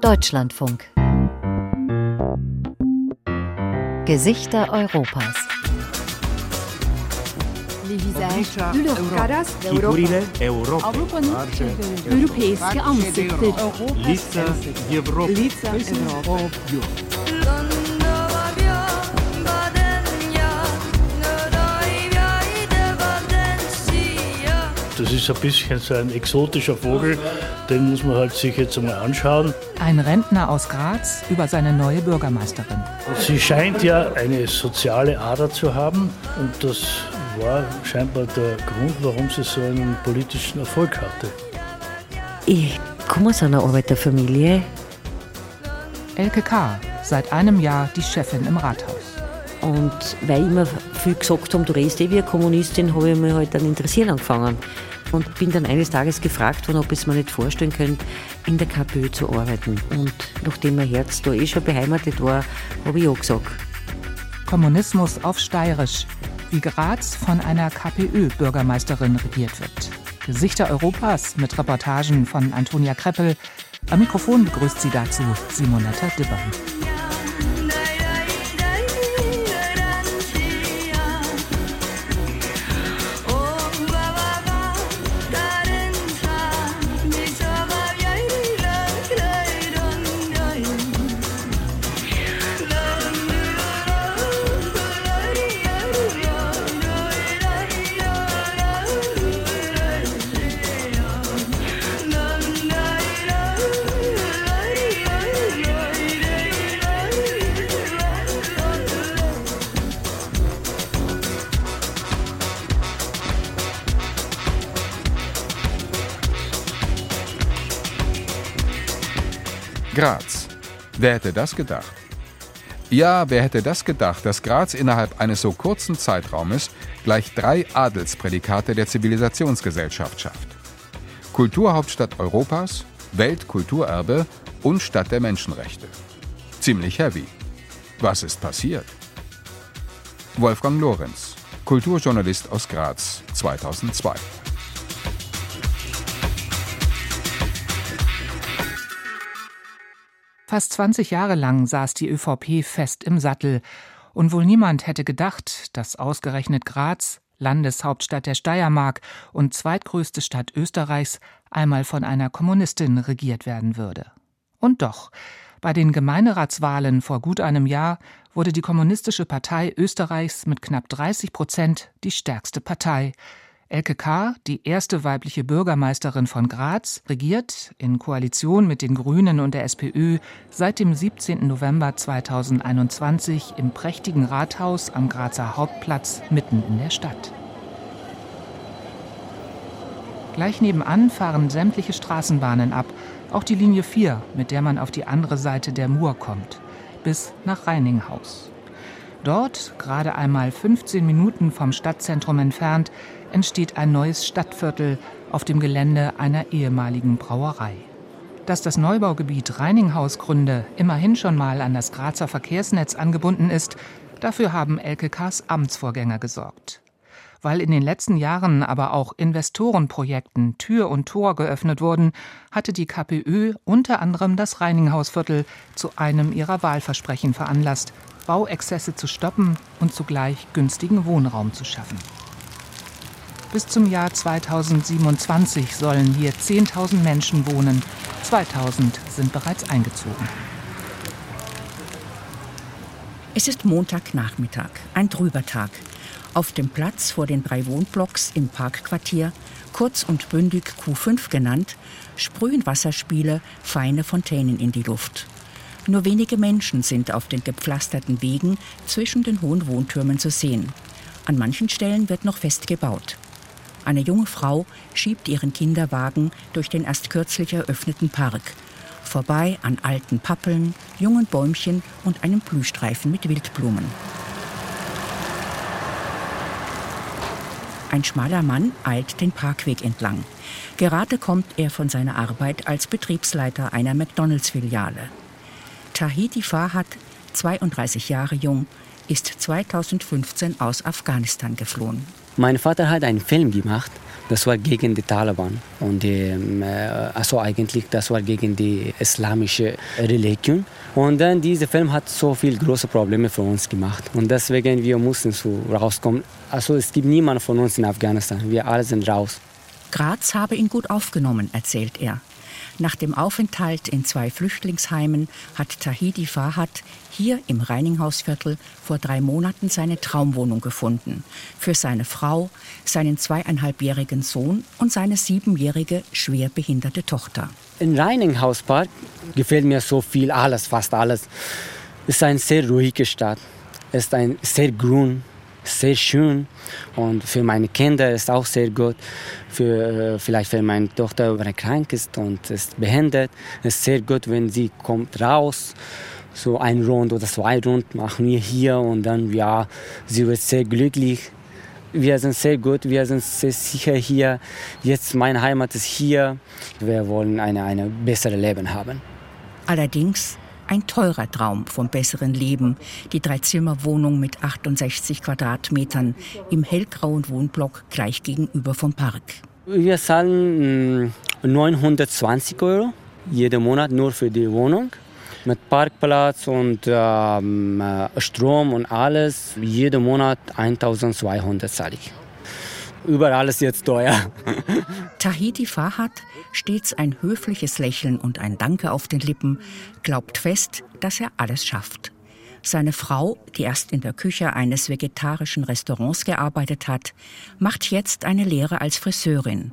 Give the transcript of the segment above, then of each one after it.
Deutschlandfunk. Gesichter Europas. Figurile Europei. Europejskie Ansichten. Lica Europa. Das ist ein bisschen so ein exotischer Vogel, den muss man halt sich jetzt einmal anschauen. Ein Rentner aus Graz über seine neue Bürgermeisterin. Sie scheint ja eine soziale Ader zu haben und das war scheinbar der Grund, warum sie so einen politischen Erfolg hatte. Ich komme aus einer Arbeiterfamilie. Elke K., seit einem Jahr die Chefin im Rathaus. Und weil immer viel gesagt haben, du redest eh wie eine Kommunistin, habe ich mich halt dann interessieren angefangen. Und bin dann eines Tages gefragt worden, ob ich es mir nicht vorstellen könnte, in der KPÖ zu arbeiten. Und nachdem mein Herz da eh schon beheimatet war, habe ich ja gesagt. Kommunismus auf Steirisch, wie Graz von einer KPÖ-Bürgermeisterin regiert wird. Gesichter Europas mit Reportagen von Antonia Kreppel. Am Mikrofon begrüßt sie dazu Simonetta Dibber. Wer hätte das gedacht? Ja, wer hätte das gedacht, dass Graz innerhalb eines so kurzen Zeitraumes gleich drei Adelsprädikate der Zivilisationsgesellschaft schafft? Kulturhauptstadt Europas, Weltkulturerbe und Stadt der Menschenrechte. Ziemlich heavy. Was ist passiert? Wolfgang Lorenz, Kulturjournalist aus Graz, 2002. Fast 20 Jahre lang saß die ÖVP fest im Sattel. Und wohl niemand hätte gedacht, dass ausgerechnet Graz, Landeshauptstadt der Steiermark und zweitgrößte Stadt Österreichs, einmal von einer Kommunistin regiert werden würde. Und doch, bei den Gemeinderatswahlen vor gut einem Jahr wurde die Kommunistische Partei Österreichs mit knapp 30 Prozent die stärkste Partei. Elke K., die erste weibliche Bürgermeisterin von Graz, regiert in Koalition mit den Grünen und der SPÖ seit dem 17. November 2021 im prächtigen Rathaus am Grazer Hauptplatz mitten in der Stadt. Gleich nebenan fahren sämtliche Straßenbahnen ab, auch die Linie 4, mit der man auf die andere Seite der Mur kommt, bis nach Reininghaus. Dort, gerade einmal 15 Minuten vom Stadtzentrum entfernt, entsteht ein neues Stadtviertel auf dem Gelände einer ehemaligen Brauerei. Dass das Neubaugebiet Reininghausgründe immerhin schon mal an das Grazer Verkehrsnetz angebunden ist, dafür haben LKKs Amtsvorgänger gesorgt. Weil in den letzten Jahren aber auch Investorenprojekten Tür und Tor geöffnet wurden, hatte die KPÖ unter anderem das Reininghausviertel zu einem ihrer Wahlversprechen veranlasst, Bauexzesse zu stoppen und zugleich günstigen Wohnraum zu schaffen. Bis zum Jahr 2027 sollen hier 10.000 Menschen wohnen. 2.000 sind bereits eingezogen. Es ist Montagnachmittag, ein Drübertag. Auf dem Platz vor den drei Wohnblocks im Parkquartier, kurz und bündig Q5 genannt, sprühen Wasserspiele feine Fontänen in die Luft. Nur wenige Menschen sind auf den gepflasterten Wegen zwischen den hohen Wohntürmen zu sehen. An manchen Stellen wird noch fest gebaut. Eine junge Frau schiebt ihren Kinderwagen durch den erst kürzlich eröffneten Park. Vorbei an alten Pappeln, jungen Bäumchen und einem Blühstreifen mit Wildblumen. Ein schmaler Mann eilt den Parkweg entlang. Gerade kommt er von seiner Arbeit als Betriebsleiter einer McDonalds-Filiale. Tahiti Fahad, 32 Jahre jung, ist 2015 aus Afghanistan geflohen. Mein Vater hat einen Film gemacht Das war gegen die Taliban. Und ähm, äh, also eigentlich, das war gegen die islamische Religion. Und dann dieser Film hat so viele große Probleme für uns gemacht. Und deswegen wir mussten so rauskommen. Also es gibt niemanden von uns in Afghanistan. Wir alle sind raus. Graz habe ihn gut aufgenommen, erzählt er. Nach dem Aufenthalt in zwei Flüchtlingsheimen hat Tahidi Fahad hier im Reininghausviertel vor drei Monaten seine Traumwohnung gefunden. Für seine Frau, seinen zweieinhalbjährigen Sohn und seine siebenjährige schwerbehinderte Tochter. Im Reininghauspark gefällt mir so viel, alles, fast alles. Es ist eine sehr ruhige Stadt. Es ist ein sehr grün, sehr schön und für meine Kinder ist auch sehr gut. Für, äh, vielleicht wenn meine Tochter krank ist und ist behindert, ist sehr gut, wenn sie kommt raus. So ein Rund oder zwei Rund machen wir hier und dann ja, sie wird sehr glücklich. Wir sind sehr gut, wir sind sehr sicher hier. Jetzt meine Heimat ist hier. Wir wollen eine, eine bessere Leben haben. Allerdings ein teurer Traum vom besseren Leben. Die Dreizimmerwohnung mit 68 Quadratmetern im hellgrauen Wohnblock gleich gegenüber vom Park. Wir zahlen 920 mm, Euro jeden Monat nur für die Wohnung. Mit Parkplatz und ähm, äh, Strom und alles. Jeden Monat 1200 zahle ich. Überall ist jetzt teuer. Tahiti Fahad, stets ein höfliches Lächeln und ein Danke auf den Lippen, glaubt fest, dass er alles schafft. Seine Frau, die erst in der Küche eines vegetarischen Restaurants gearbeitet hat, macht jetzt eine Lehre als Friseurin.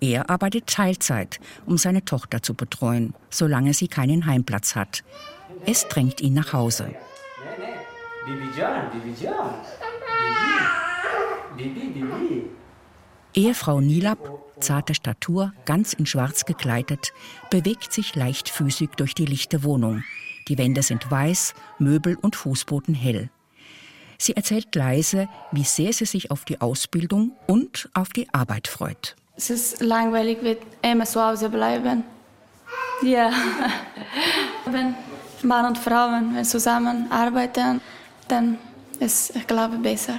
Er arbeitet Teilzeit, um seine Tochter zu betreuen, solange sie keinen Heimplatz hat. Es drängt ihn nach Hause. Bibi, Bibi, Bibi, Bibi. Ehefrau Nilab, zarte Statur, ganz in Schwarz gekleidet, bewegt sich leichtfüßig durch die lichte Wohnung. Die Wände sind weiß, Möbel und Fußboden hell. Sie erzählt leise, wie sehr sie sich auf die Ausbildung und auf die Arbeit freut. Es ist langweilig, wird immer zu Hause bleiben. Ja, wenn Mann und Frauen zusammen arbeiten, dann ist, ich glaube, besser.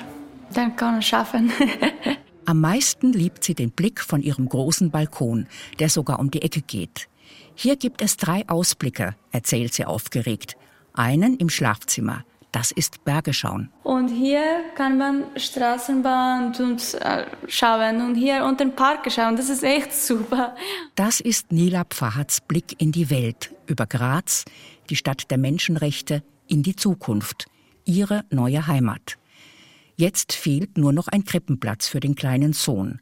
Dann kann man es schaffen. Am meisten liebt sie den Blick von ihrem großen Balkon, der sogar um die Ecke geht. Hier gibt es drei Ausblicke, erzählt sie aufgeregt. Einen im Schlafzimmer. Das ist Bergeschauen. Und hier kann man Straßenbahn und äh, schauen und hier unter den Park schauen. Das ist echt super. Das ist Nila Pfahads Blick in die Welt, über Graz, die Stadt der Menschenrechte, in die Zukunft, ihre neue Heimat. Jetzt fehlt nur noch ein Krippenplatz für den kleinen Sohn.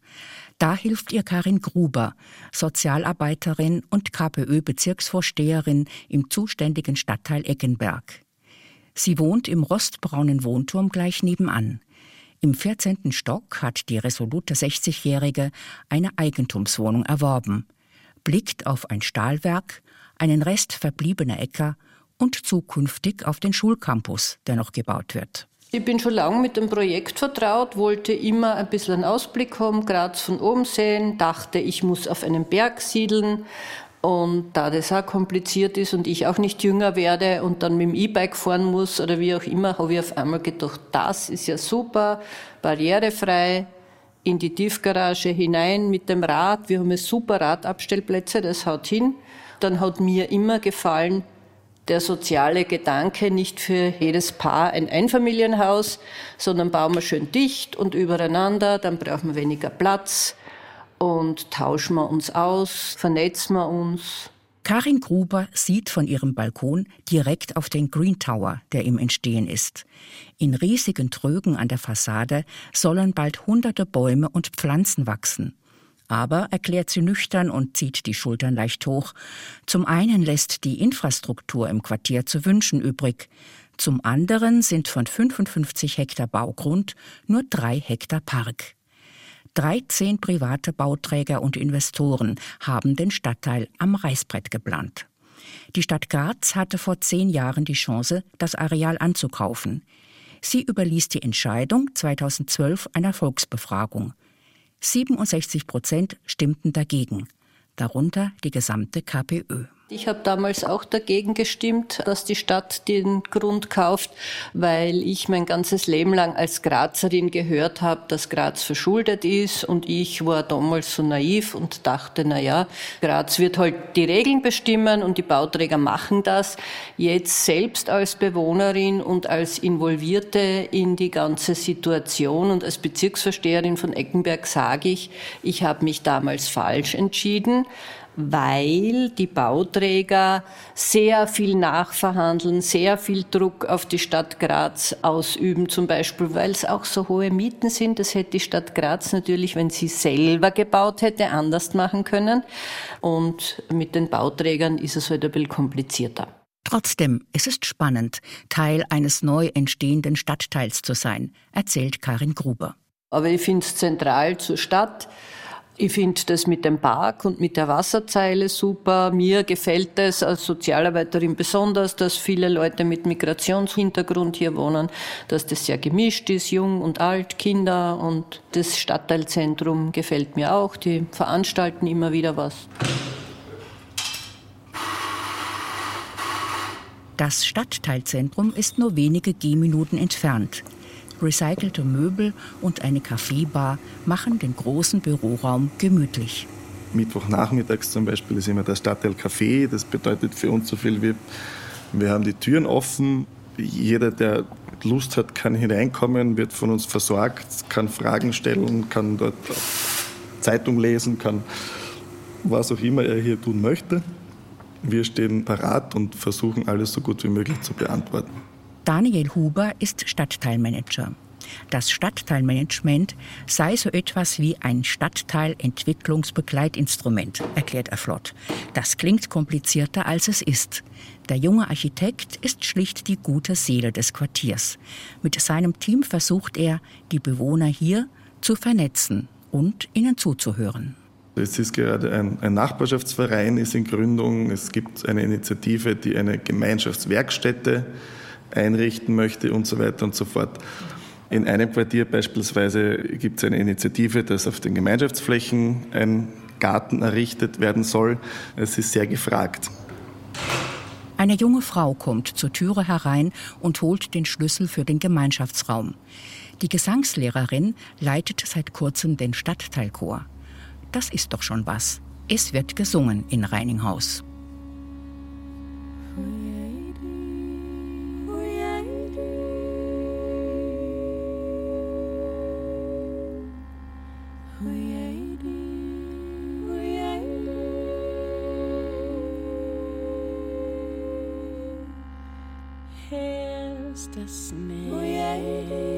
Da hilft ihr Karin Gruber, Sozialarbeiterin und KPÖ-Bezirksvorsteherin im zuständigen Stadtteil Eggenberg. Sie wohnt im rostbraunen Wohnturm gleich nebenan. Im 14. Stock hat die resolute 60-Jährige eine Eigentumswohnung erworben, blickt auf ein Stahlwerk, einen Rest verbliebener Äcker und zukünftig auf den Schulcampus, der noch gebaut wird. Ich bin schon lange mit dem Projekt vertraut, wollte immer ein bisschen einen Ausblick haben, Graz von oben sehen, dachte, ich muss auf einem Berg siedeln. Und da das auch kompliziert ist und ich auch nicht jünger werde und dann mit dem E-Bike fahren muss oder wie auch immer, habe ich auf einmal gedacht, das ist ja super, barrierefrei, in die Tiefgarage hinein mit dem Rad. Wir haben super Radabstellplätze, das haut hin. Dann hat mir immer gefallen, der soziale Gedanke nicht für jedes Paar ein Einfamilienhaus, sondern bauen wir schön dicht und übereinander, dann brauchen wir weniger Platz und tauschen wir uns aus, vernetzen wir uns. Karin Gruber sieht von ihrem Balkon direkt auf den Green Tower, der im Entstehen ist. In riesigen Trögen an der Fassade sollen bald hunderte Bäume und Pflanzen wachsen. Aber, erklärt sie nüchtern und zieht die Schultern leicht hoch, zum einen lässt die Infrastruktur im Quartier zu wünschen übrig, zum anderen sind von 55 Hektar Baugrund nur drei Hektar Park. 13 private Bauträger und Investoren haben den Stadtteil am Reißbrett geplant. Die Stadt Graz hatte vor zehn Jahren die Chance, das Areal anzukaufen. Sie überließ die Entscheidung 2012 einer Volksbefragung. 67 Prozent stimmten dagegen, darunter die gesamte KPÖ. Ich habe damals auch dagegen gestimmt, dass die Stadt den Grund kauft, weil ich mein ganzes Leben lang als Grazerin gehört habe, dass Graz verschuldet ist und ich war damals so naiv und dachte, na ja, Graz wird halt die Regeln bestimmen und die Bauträger machen das. Jetzt selbst als Bewohnerin und als Involvierte in die ganze Situation und als Bezirksversteherin von Eckenberg sage ich, ich habe mich damals falsch entschieden weil die Bauträger sehr viel nachverhandeln, sehr viel Druck auf die Stadt Graz ausüben, zum Beispiel, weil es auch so hohe Mieten sind. Das hätte die Stadt Graz natürlich, wenn sie selber gebaut hätte, anders machen können. Und mit den Bauträgern ist es halt ein bisschen komplizierter. Trotzdem, es ist spannend, Teil eines neu entstehenden Stadtteils zu sein, erzählt Karin Gruber. Aber ich finde es zentral zur Stadt ich finde das mit dem Park und mit der Wasserzeile super. Mir gefällt es als Sozialarbeiterin besonders, dass viele Leute mit Migrationshintergrund hier wohnen, dass das sehr gemischt ist, jung und alt, Kinder und das Stadtteilzentrum gefällt mir auch. Die veranstalten immer wieder was. Das Stadtteilzentrum ist nur wenige Gehminuten entfernt. Recycelte Möbel und eine Kaffeebar machen den großen Büroraum gemütlich. Mittwochnachmittags zum Beispiel ist immer der Stadtteil Café. Das bedeutet für uns so viel wie, wir haben die Türen offen. Jeder, der Lust hat, kann hineinkommen, wird von uns versorgt, kann Fragen stellen, kann dort Zeitung lesen, kann was auch immer er hier tun möchte. Wir stehen parat und versuchen alles so gut wie möglich zu beantworten. Daniel Huber ist Stadtteilmanager. Das Stadtteilmanagement sei so etwas wie ein Stadtteilentwicklungsbegleitinstrument, erklärt er flott. Das klingt komplizierter, als es ist. Der junge Architekt ist schlicht die gute Seele des Quartiers. Mit seinem Team versucht er, die Bewohner hier zu vernetzen und ihnen zuzuhören. Es ist gerade ein, ein, Nachbarschaftsverein ist in Gründung. Es gibt eine Initiative, die eine Gemeinschaftswerkstätte einrichten möchte und so weiter und so fort. In einem Quartier beispielsweise gibt es eine Initiative, dass auf den Gemeinschaftsflächen ein Garten errichtet werden soll. Es ist sehr gefragt. Eine junge Frau kommt zur Türe herein und holt den Schlüssel für den Gemeinschaftsraum. Die Gesangslehrerin leitet seit kurzem den Stadtteilchor. Das ist doch schon was. Es wird gesungen in Reininghaus. Das nicht. Wie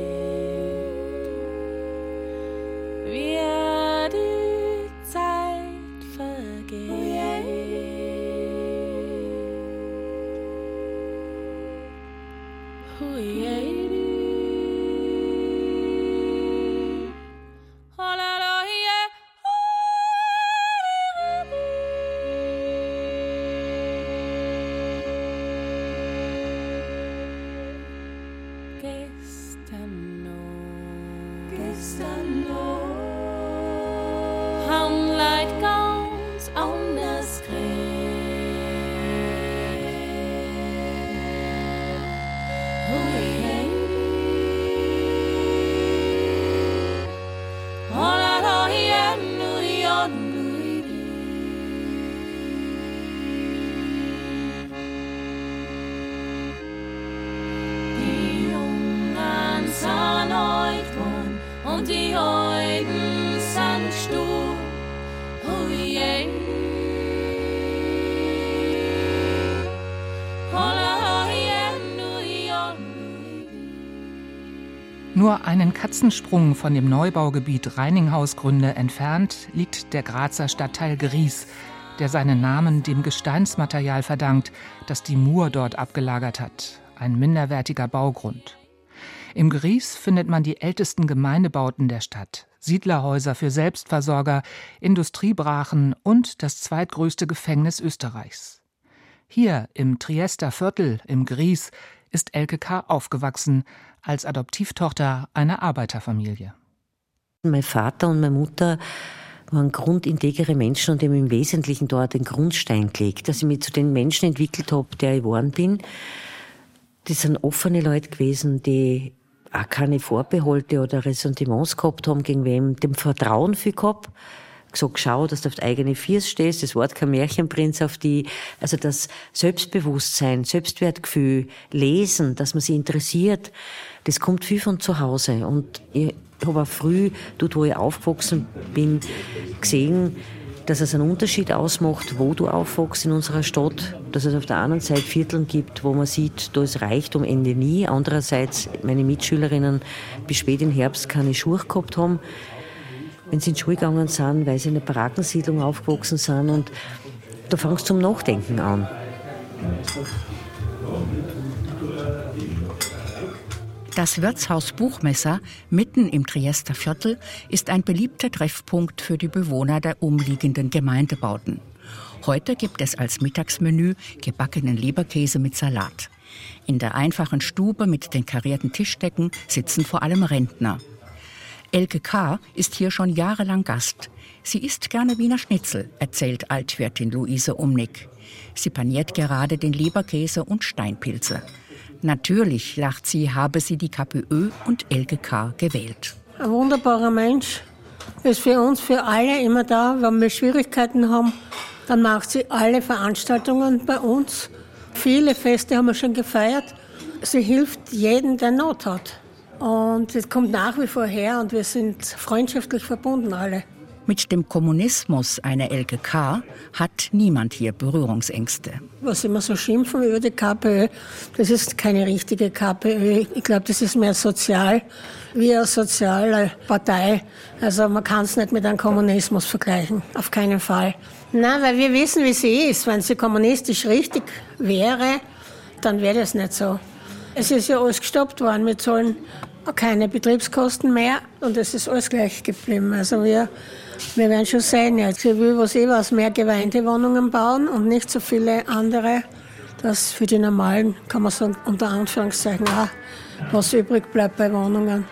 Nur einen Katzensprung von dem Neubaugebiet Reininghausgründe entfernt liegt der Grazer Stadtteil Gries, der seinen Namen dem Gesteinsmaterial verdankt, das die Mur dort abgelagert hat, ein minderwertiger Baugrund. Im Gries findet man die ältesten Gemeindebauten der Stadt, Siedlerhäuser für Selbstversorger, Industriebrachen und das zweitgrößte Gefängnis Österreichs. Hier im Triester Viertel im Gries ist Elke K. aufgewachsen, als Adoptivtochter einer Arbeiterfamilie. Mein Vater und meine Mutter waren grundintegere Menschen und haben im Wesentlichen dort den Grundstein gelegt, dass ich mich zu den Menschen entwickelt habe, der ich geworden bin. Das sind offene Leute gewesen, die auch keine Vorbehalte oder Ressentiments gehabt haben gegen wem, dem Vertrauen viel gehabt gesagt, schau, dass du auf die eigene Viers stehst, das Wort kein Märchenprinz auf die, also das Selbstbewusstsein, Selbstwertgefühl, Lesen, dass man sich interessiert, das kommt viel von zu Hause. Und ich habe auch früh, dort wo ich aufgewachsen bin, gesehen, dass es einen Unterschied ausmacht, wo du aufwachst in unserer Stadt, dass es auf der anderen Seite Vierteln gibt, wo man sieht, da ist Reichtum Ende nie. Andererseits, meine Mitschülerinnen bis spät im Herbst keine Schuhe gehabt haben wenn sie in die Schule gegangen sind, weil sie in einer Barackensiedlung aufgewachsen sind. Und da fangst du zum Nachdenken an. Das Wirtshaus Buchmesser mitten im Triester Viertel ist ein beliebter Treffpunkt für die Bewohner der umliegenden Gemeindebauten. Heute gibt es als Mittagsmenü gebackenen Leberkäse mit Salat. In der einfachen Stube mit den karierten Tischdecken sitzen vor allem Rentner. Elke K. ist hier schon jahrelang Gast. Sie isst gerne Wiener Schnitzel, erzählt Altwirtin Luise Umnick. Sie paniert gerade den Leberkäse und Steinpilze. Natürlich, lacht sie, habe sie die KPÖ und Elke K. gewählt. Ein wunderbarer Mensch. Ist für uns, für alle immer da. Wenn wir Schwierigkeiten haben, dann macht sie alle Veranstaltungen bei uns. Viele Feste haben wir schon gefeiert. Sie hilft jedem, der Not hat. Und es kommt nach wie vor her und wir sind freundschaftlich verbunden alle. Mit dem Kommunismus einer LKK hat niemand hier Berührungsängste. Was immer so schimpfen über die KPÖ, das ist keine richtige KPÖ. Ich glaube, das ist mehr sozial, wie eine soziale Partei. Also man kann es nicht mit einem Kommunismus vergleichen, auf keinen Fall. Nein, weil wir wissen, wie sie ist. Wenn sie kommunistisch richtig wäre, dann wäre das nicht so. Es ist ja alles gestoppt worden. Wir zahlen keine Betriebskosten mehr und es ist alles gleich geblieben. Also wir, wir werden schon sehen jetzt. Sie will was eh was mehr Gemeindewohnungen bauen und nicht so viele andere. Das für die normalen, kann man sagen, unter Anführungszeichen auch, was übrig bleibt bei Wohnungen.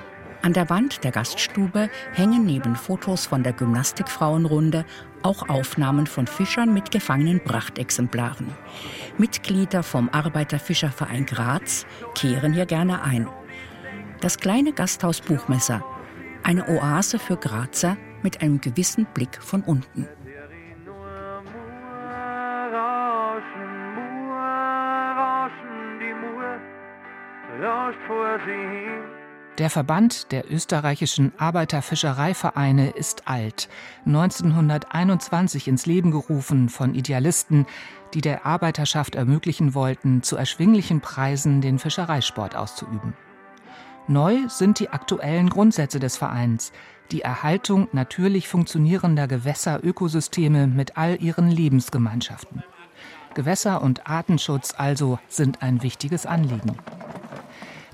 An der Wand der Gaststube hängen neben Fotos von der Gymnastikfrauenrunde auch Aufnahmen von Fischern mit gefangenen Prachtexemplaren. Mitglieder vom Arbeiterfischerverein Graz kehren hier gerne ein. Das kleine Gasthaus Buchmesser, eine Oase für Grazer mit einem gewissen Blick von unten. vor sie hin. Der Verband der österreichischen Arbeiterfischereivereine ist alt, 1921 ins Leben gerufen von Idealisten, die der Arbeiterschaft ermöglichen wollten, zu erschwinglichen Preisen den Fischereisport auszuüben. Neu sind die aktuellen Grundsätze des Vereins, die Erhaltung natürlich funktionierender Gewässerökosysteme mit all ihren Lebensgemeinschaften. Gewässer- und Artenschutz also sind ein wichtiges Anliegen.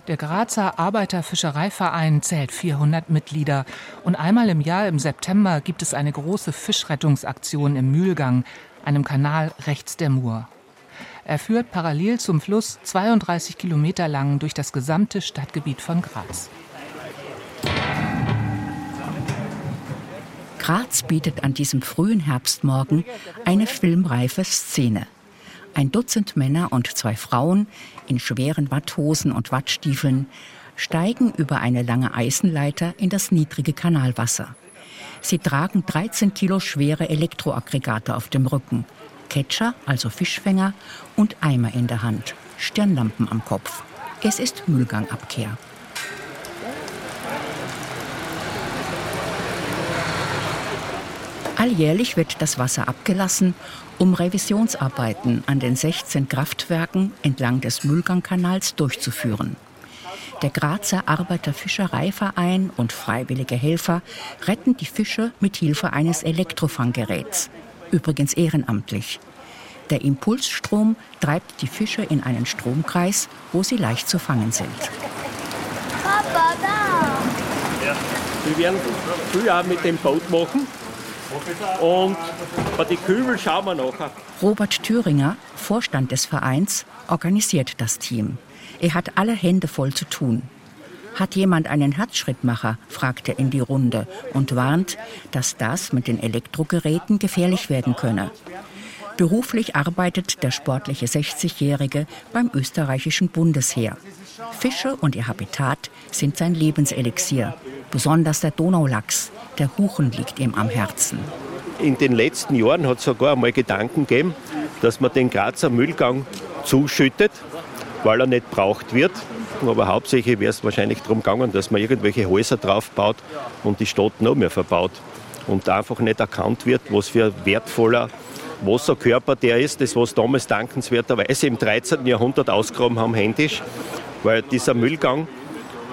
Der Grazer Arbeiterfischereiverein zählt 400 Mitglieder und einmal im Jahr im September gibt es eine große Fischrettungsaktion im Mühlgang, einem Kanal rechts der Mur. Er führt parallel zum Fluss 32 Kilometer lang durch das gesamte Stadtgebiet von Graz. Graz bietet an diesem frühen Herbstmorgen eine filmreife Szene. Ein Dutzend Männer und zwei Frauen in schweren Watthosen und Wattstiefeln steigen über eine lange Eisenleiter in das niedrige Kanalwasser. Sie tragen 13 Kilo schwere Elektroaggregate auf dem Rücken, Catcher, also Fischfänger, und Eimer in der Hand, Stirnlampen am Kopf. Es ist Müllgangabkehr. Alljährlich wird das Wasser abgelassen, um Revisionsarbeiten an den 16 Kraftwerken entlang des Mühlgangkanals durchzuführen. Der Grazer Arbeiterfischereiverein und freiwillige Helfer retten die Fische mit Hilfe eines Elektrofanggeräts, übrigens ehrenamtlich. Der Impulsstrom treibt die Fische in einen Stromkreis, wo sie leicht zu fangen sind. Papa, da! Ja, wir werden früher mit dem Boot machen. Und bei den Kübel schauen wir nachher. Robert Thüringer, Vorstand des Vereins, organisiert das Team. Er hat alle Hände voll zu tun. Hat jemand einen Herzschrittmacher? fragt er in die Runde und warnt, dass das mit den Elektrogeräten gefährlich werden könne. Beruflich arbeitet der sportliche 60-Jährige beim österreichischen Bundesheer. Fische und ihr Habitat sind sein Lebenselixier, besonders der Donaulachs. Der Huchen liegt ihm am Herzen. In den letzten Jahren hat es sogar einmal Gedanken gegeben, dass man den Grazer Müllgang zuschüttet, weil er nicht braucht wird. Aber hauptsächlich wäre es wahrscheinlich darum gegangen, dass man irgendwelche Häuser draufbaut und die Stadt noch mehr verbaut. Und einfach nicht erkannt wird, was für ein wertvoller Wasserkörper der ist, das was damals dankenswerterweise im 13. Jahrhundert ausgraben haben händisch, weil dieser Müllgang,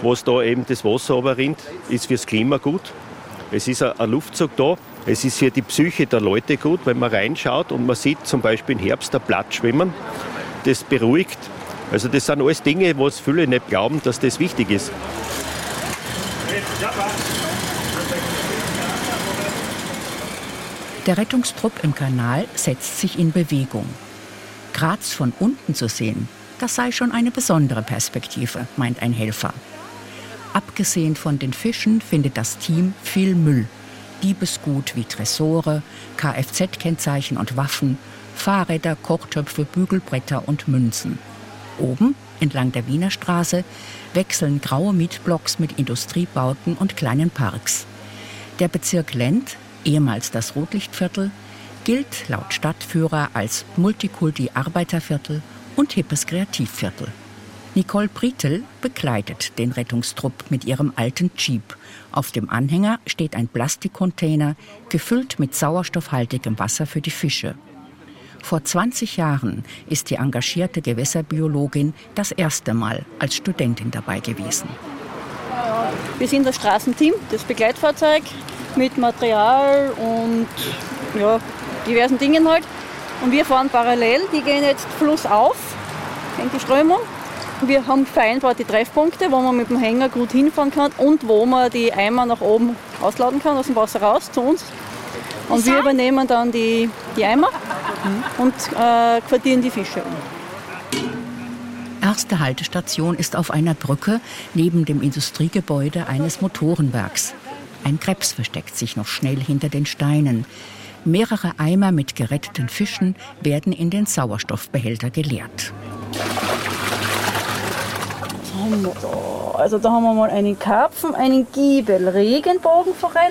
was da eben das Wasser rinnt, ist fürs Klima gut. Es ist ein Luftzug da, es ist für die Psyche der Leute gut, wenn man reinschaut und man sieht zum Beispiel im Herbst ein Blatt schwimmen. Das beruhigt. Also das sind alles Dinge, was viele nicht glauben, dass das wichtig ist. Der Rettungstrupp im Kanal setzt sich in Bewegung. Graz von unten zu sehen, das sei schon eine besondere Perspektive, meint ein Helfer. Abgesehen von den Fischen findet das Team viel Müll. Diebesgut wie Tresore, Kfz-Kennzeichen und Waffen, Fahrräder, Kochtöpfe, Bügelbretter und Münzen. Oben, entlang der Wiener Straße, wechseln graue Mietblocks mit Industriebauten und kleinen Parks. Der Bezirk Lent, ehemals das Rotlichtviertel, gilt laut Stadtführer als Multikulti-Arbeiterviertel und hippes Kreativviertel. Nicole Britel begleitet den Rettungstrupp mit ihrem alten Jeep. Auf dem Anhänger steht ein Plastikcontainer, gefüllt mit sauerstoffhaltigem Wasser für die Fische. Vor 20 Jahren ist die engagierte Gewässerbiologin das erste Mal als Studentin dabei gewesen. Wir sind das Straßenteam, das Begleitfahrzeug mit Material und ja, diversen Dingen halt. Und wir fahren parallel, die gehen jetzt flussauf in die Strömung wir haben vereinbart die Treffpunkte, wo man mit dem Hänger gut hinfahren kann und wo man die Eimer nach oben ausladen kann, aus dem Wasser raus zu uns. Und wir übernehmen dann die, die Eimer und äh, quartieren die Fische um. Erste Haltestation ist auf einer Brücke neben dem Industriegebäude eines Motorenwerks. Ein Krebs versteckt sich noch schnell hinter den Steinen. Mehrere Eimer mit geretteten Fischen werden in den Sauerstoffbehälter geleert haben wir da? Also da haben wir mal einen Karpfen, einen Giebel, Regenbogenforelle.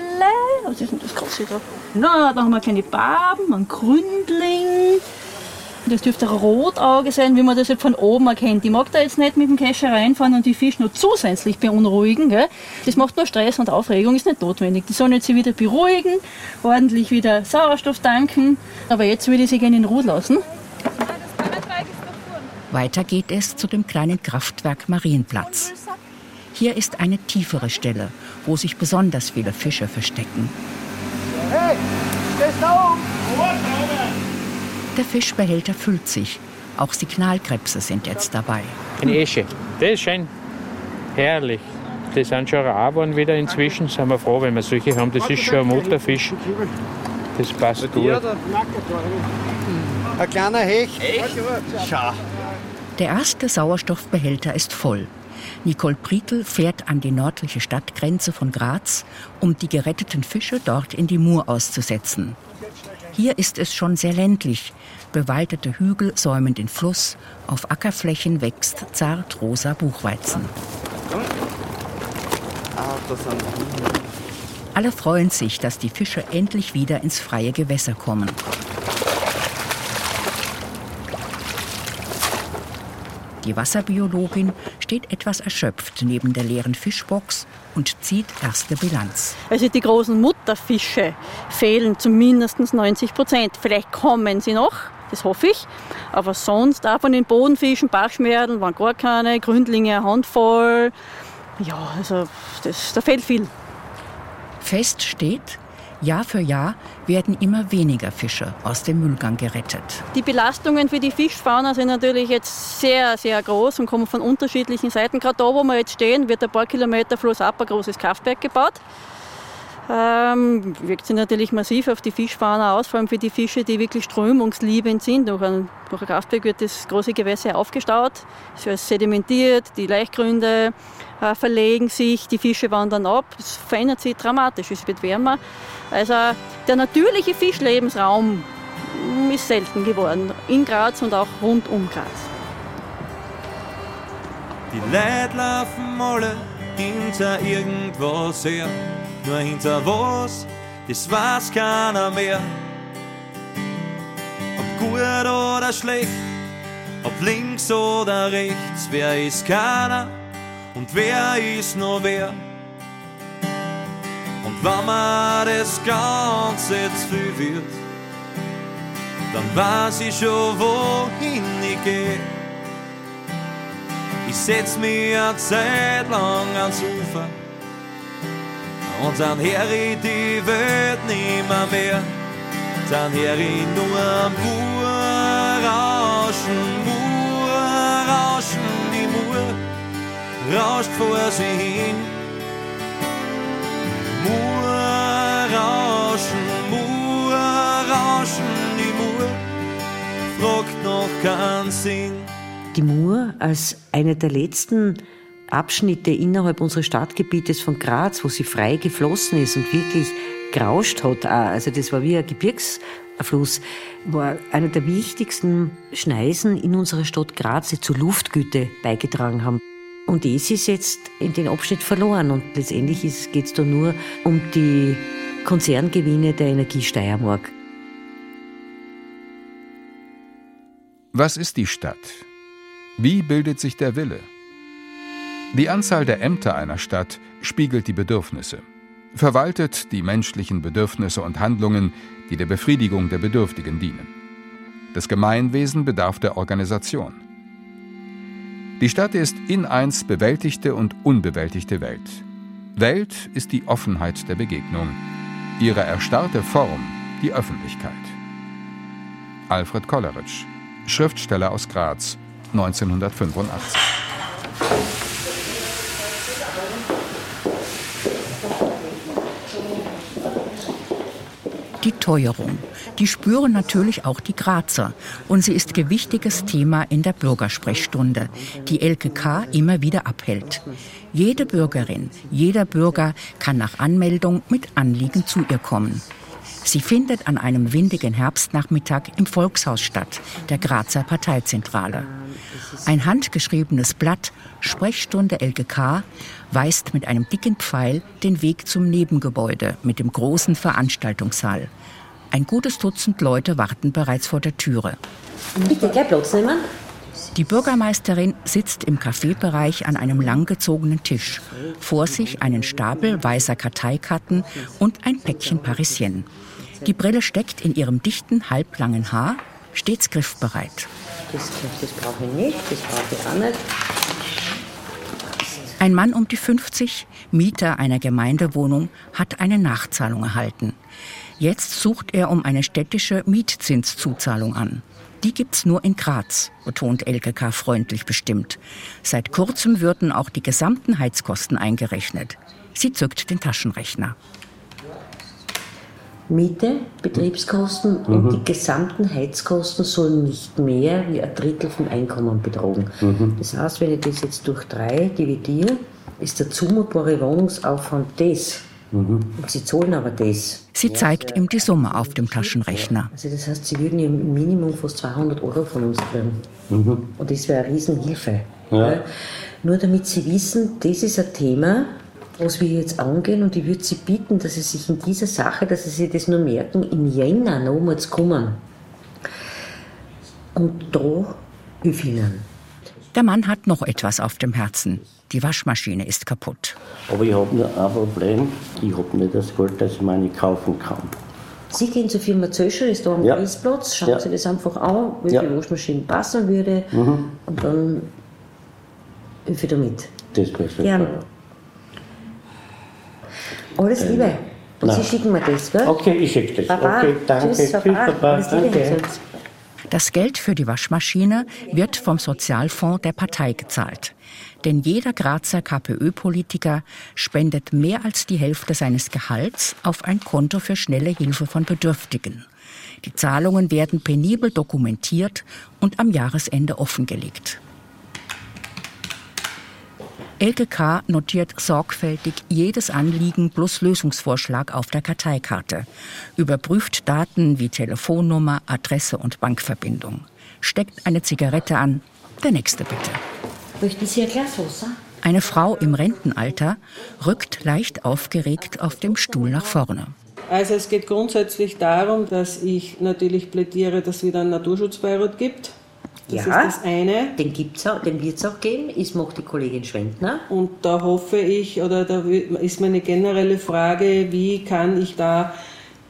Was ist denn das große da? Na, da haben wir kleine Barben, einen Gründling. Das dürfte ein Rotauge sein, wie man das jetzt von oben erkennt. Ich mag da jetzt nicht mit dem Kescher reinfahren und die Fische noch zusätzlich beunruhigen. Gell? Das macht nur Stress und Aufregung, ist nicht notwendig. Die sollen jetzt sich wieder beruhigen, ordentlich wieder Sauerstoff tanken. Aber jetzt würde ich sie gerne in Ruhe lassen. Weiter geht es zu dem kleinen Kraftwerk Marienplatz. Hier ist eine tiefere Stelle, wo sich besonders viele Fische verstecken. Hey, da oben! Der Fischbehälter füllt sich. Auch Signalkrebse sind jetzt dabei. Eine Esche. Das ist schön herrlich. Die sind schon rar geworden wieder inzwischen. Sind wir froh, wenn wir solche haben. Das ist schon ein Mutterfisch. Das passt gut. Ein kleiner Hecht. Echt? Schau. Der erste Sauerstoffbehälter ist voll. Nicole Prietl fährt an die nördliche Stadtgrenze von Graz, um die geretteten Fische dort in die Mur auszusetzen. Hier ist es schon sehr ländlich. Bewaldete Hügel säumen den Fluss. Auf Ackerflächen wächst zart rosa Buchweizen. Alle freuen sich, dass die Fische endlich wieder ins freie Gewässer kommen. Die Wasserbiologin steht etwas erschöpft neben der leeren Fischbox und zieht erste Bilanz. Also die großen Mutterfische fehlen zumindest 90 Prozent. Vielleicht kommen sie noch, das hoffe ich. Aber sonst auch von den Bodenfischen, Bachschmerdeln waren gar keine, Gründlinge eine Handvoll. Ja, also das, da fehlt viel. Fest steht, Jahr für Jahr werden immer weniger Fische aus dem Müllgang gerettet. Die Belastungen für die Fischfauna sind natürlich jetzt sehr, sehr groß und kommen von unterschiedlichen Seiten. Gerade da, wo wir jetzt stehen, wird ein paar Kilometer flussab ein großes Kraftwerk gebaut. ähm, wirkt sich natürlich massiv auf die Fischfauna aus, vor allem für die Fische, die wirklich strömungsliebend sind. Durch ein, durch ein Kraftwerk wird das große Gewässer aufgestaut, es wird sedimentiert, die Laichgründe äh, verlegen sich, die Fische wandern ab, es verändert sich dramatisch, es wird wärmer. Also der natürliche Fischlebensraum ist selten geworden, in Graz und auch rund um Graz. Die Leute laufen alle hinter irgendwas her nur hinter was, das weiß keiner mehr. Ob gut oder schlecht, ob links oder rechts, wer ist keiner und wer ist nur wer. Und wenn mir das Ganze zu viel wird, dann weiß ich schon, wohin ich gehe. Ich setz mich eine Zeit lang ans Ufer und dann her ich die Welt nimmer mehr. Dann her ich nur am Mur rauschen, rauscht vor sie hin. Mur rauschen, Mur rauschen, die Mur fragt noch keinen Sinn. Die Mur als eine der letzten Abschnitte innerhalb unseres Stadtgebietes von Graz, wo sie frei geflossen ist und wirklich gerauscht hat, also das war wie ein Gebirgsfluss, war einer der wichtigsten Schneisen in unserer Stadt Graz, die zur Luftgüte beigetragen haben. Und das ist jetzt in den Abschnitt verloren und letztendlich geht es da nur um die Konzerngewinne der Energie Steiermark. Was ist die Stadt? Wie bildet sich der Wille? Die Anzahl der Ämter einer Stadt spiegelt die Bedürfnisse, verwaltet die menschlichen Bedürfnisse und Handlungen, die der Befriedigung der Bedürftigen dienen. Das Gemeinwesen bedarf der Organisation. Die Stadt ist in eins bewältigte und unbewältigte Welt. Welt ist die Offenheit der Begegnung, ihre erstarrte Form die Öffentlichkeit. Alfred Kolleritsch, Schriftsteller aus Graz, 1985. Die Teuerung. Die spüren natürlich auch die Grazer. Und sie ist gewichtiges Thema in der Bürgersprechstunde, die LKK immer wieder abhält. Jede Bürgerin, jeder Bürger kann nach Anmeldung mit Anliegen zu ihr kommen. Sie findet an einem windigen Herbstnachmittag im Volkshaus statt, der Grazer Parteizentrale. Ein handgeschriebenes Blatt, Sprechstunde LGK, weist mit einem dicken Pfeil den Weg zum Nebengebäude mit dem großen Veranstaltungssaal. Ein gutes Dutzend Leute warten bereits vor der Türe. Bitte, Platz nehmen. Die Bürgermeisterin sitzt im Kaffeebereich an einem langgezogenen Tisch. Vor sich einen Stapel weißer Karteikarten und ein Päckchen Parisien. Die Brille steckt in ihrem dichten, halblangen Haar, stets griffbereit. Das, das brauche ich nicht, das brauche ich auch nicht. Ein Mann um die 50, Mieter einer Gemeindewohnung, hat eine Nachzahlung erhalten. Jetzt sucht er um eine städtische Mietzinszuzahlung an. Die gibt's nur in Graz, betont LKK freundlich bestimmt. Seit kurzem würden auch die gesamten Heizkosten eingerechnet. Sie zückt den Taschenrechner. Miete, Betriebskosten mhm. und die gesamten Heizkosten sollen nicht mehr wie ein Drittel vom Einkommen betragen. Mhm. Das heißt, wenn ich das jetzt durch drei dividiere, ist der zumutbare Wohnungsaufwand das. Mhm. Und sie zahlen aber das. Sie zeigt ihm die Summe auf dem Taschenrechner. Also das heißt, sie würden im Minimum fast 200 Euro von uns kriegen. Mhm. Und das wäre eine Riesenhilfe. Ja. Nur damit Sie wissen, das ist ein Thema, was wir jetzt angehen und ich würde Sie bitten, dass Sie sich in dieser Sache, dass Sie sich das nur merken, im Jänner nochmals kommen. Und da hilf Ihnen. Der Mann hat noch etwas auf dem Herzen. Die Waschmaschine ist kaputt. Aber ich habe nur ein Problem. Ich habe nicht das Geld, dass ich meine kaufen kann. Sie gehen zur Firma Zöscher, ist da am ja. Schauen ja. Sie das einfach an, wie ja. die Waschmaschine passen würde mhm. und dann helfe ich damit. Das wäre. Gerne. Alles Liebe. Und Nein. Sie schicken mir das, gell? Okay, ich schicke das. Baba. Okay, danke. Tschüss, Tschüss Baba. Baba. Danke. Das Geld für die Waschmaschine wird vom Sozialfonds der Partei gezahlt. Denn jeder Grazer KPÖ-Politiker spendet mehr als die Hälfte seines Gehalts auf ein Konto für schnelle Hilfe von Bedürftigen. Die Zahlungen werden penibel dokumentiert und am Jahresende offengelegt. LGK notiert sorgfältig jedes Anliegen plus Lösungsvorschlag auf der Karteikarte, überprüft Daten wie Telefonnummer, Adresse und Bankverbindung, steckt eine Zigarette an, der nächste bitte. Möchten Sie ein Glas Wasser? Eine Frau im Rentenalter rückt leicht aufgeregt auf dem Stuhl nach vorne. Also es geht grundsätzlich darum, dass ich natürlich plädiere, dass es wieder einen Naturschutzbeirat gibt. Das ja, ist das eine. Den, gibt's auch, den wird es auch geben, ist macht die Kollegin Schwendner. Und da hoffe ich, oder da ist meine generelle Frage, wie kann ich da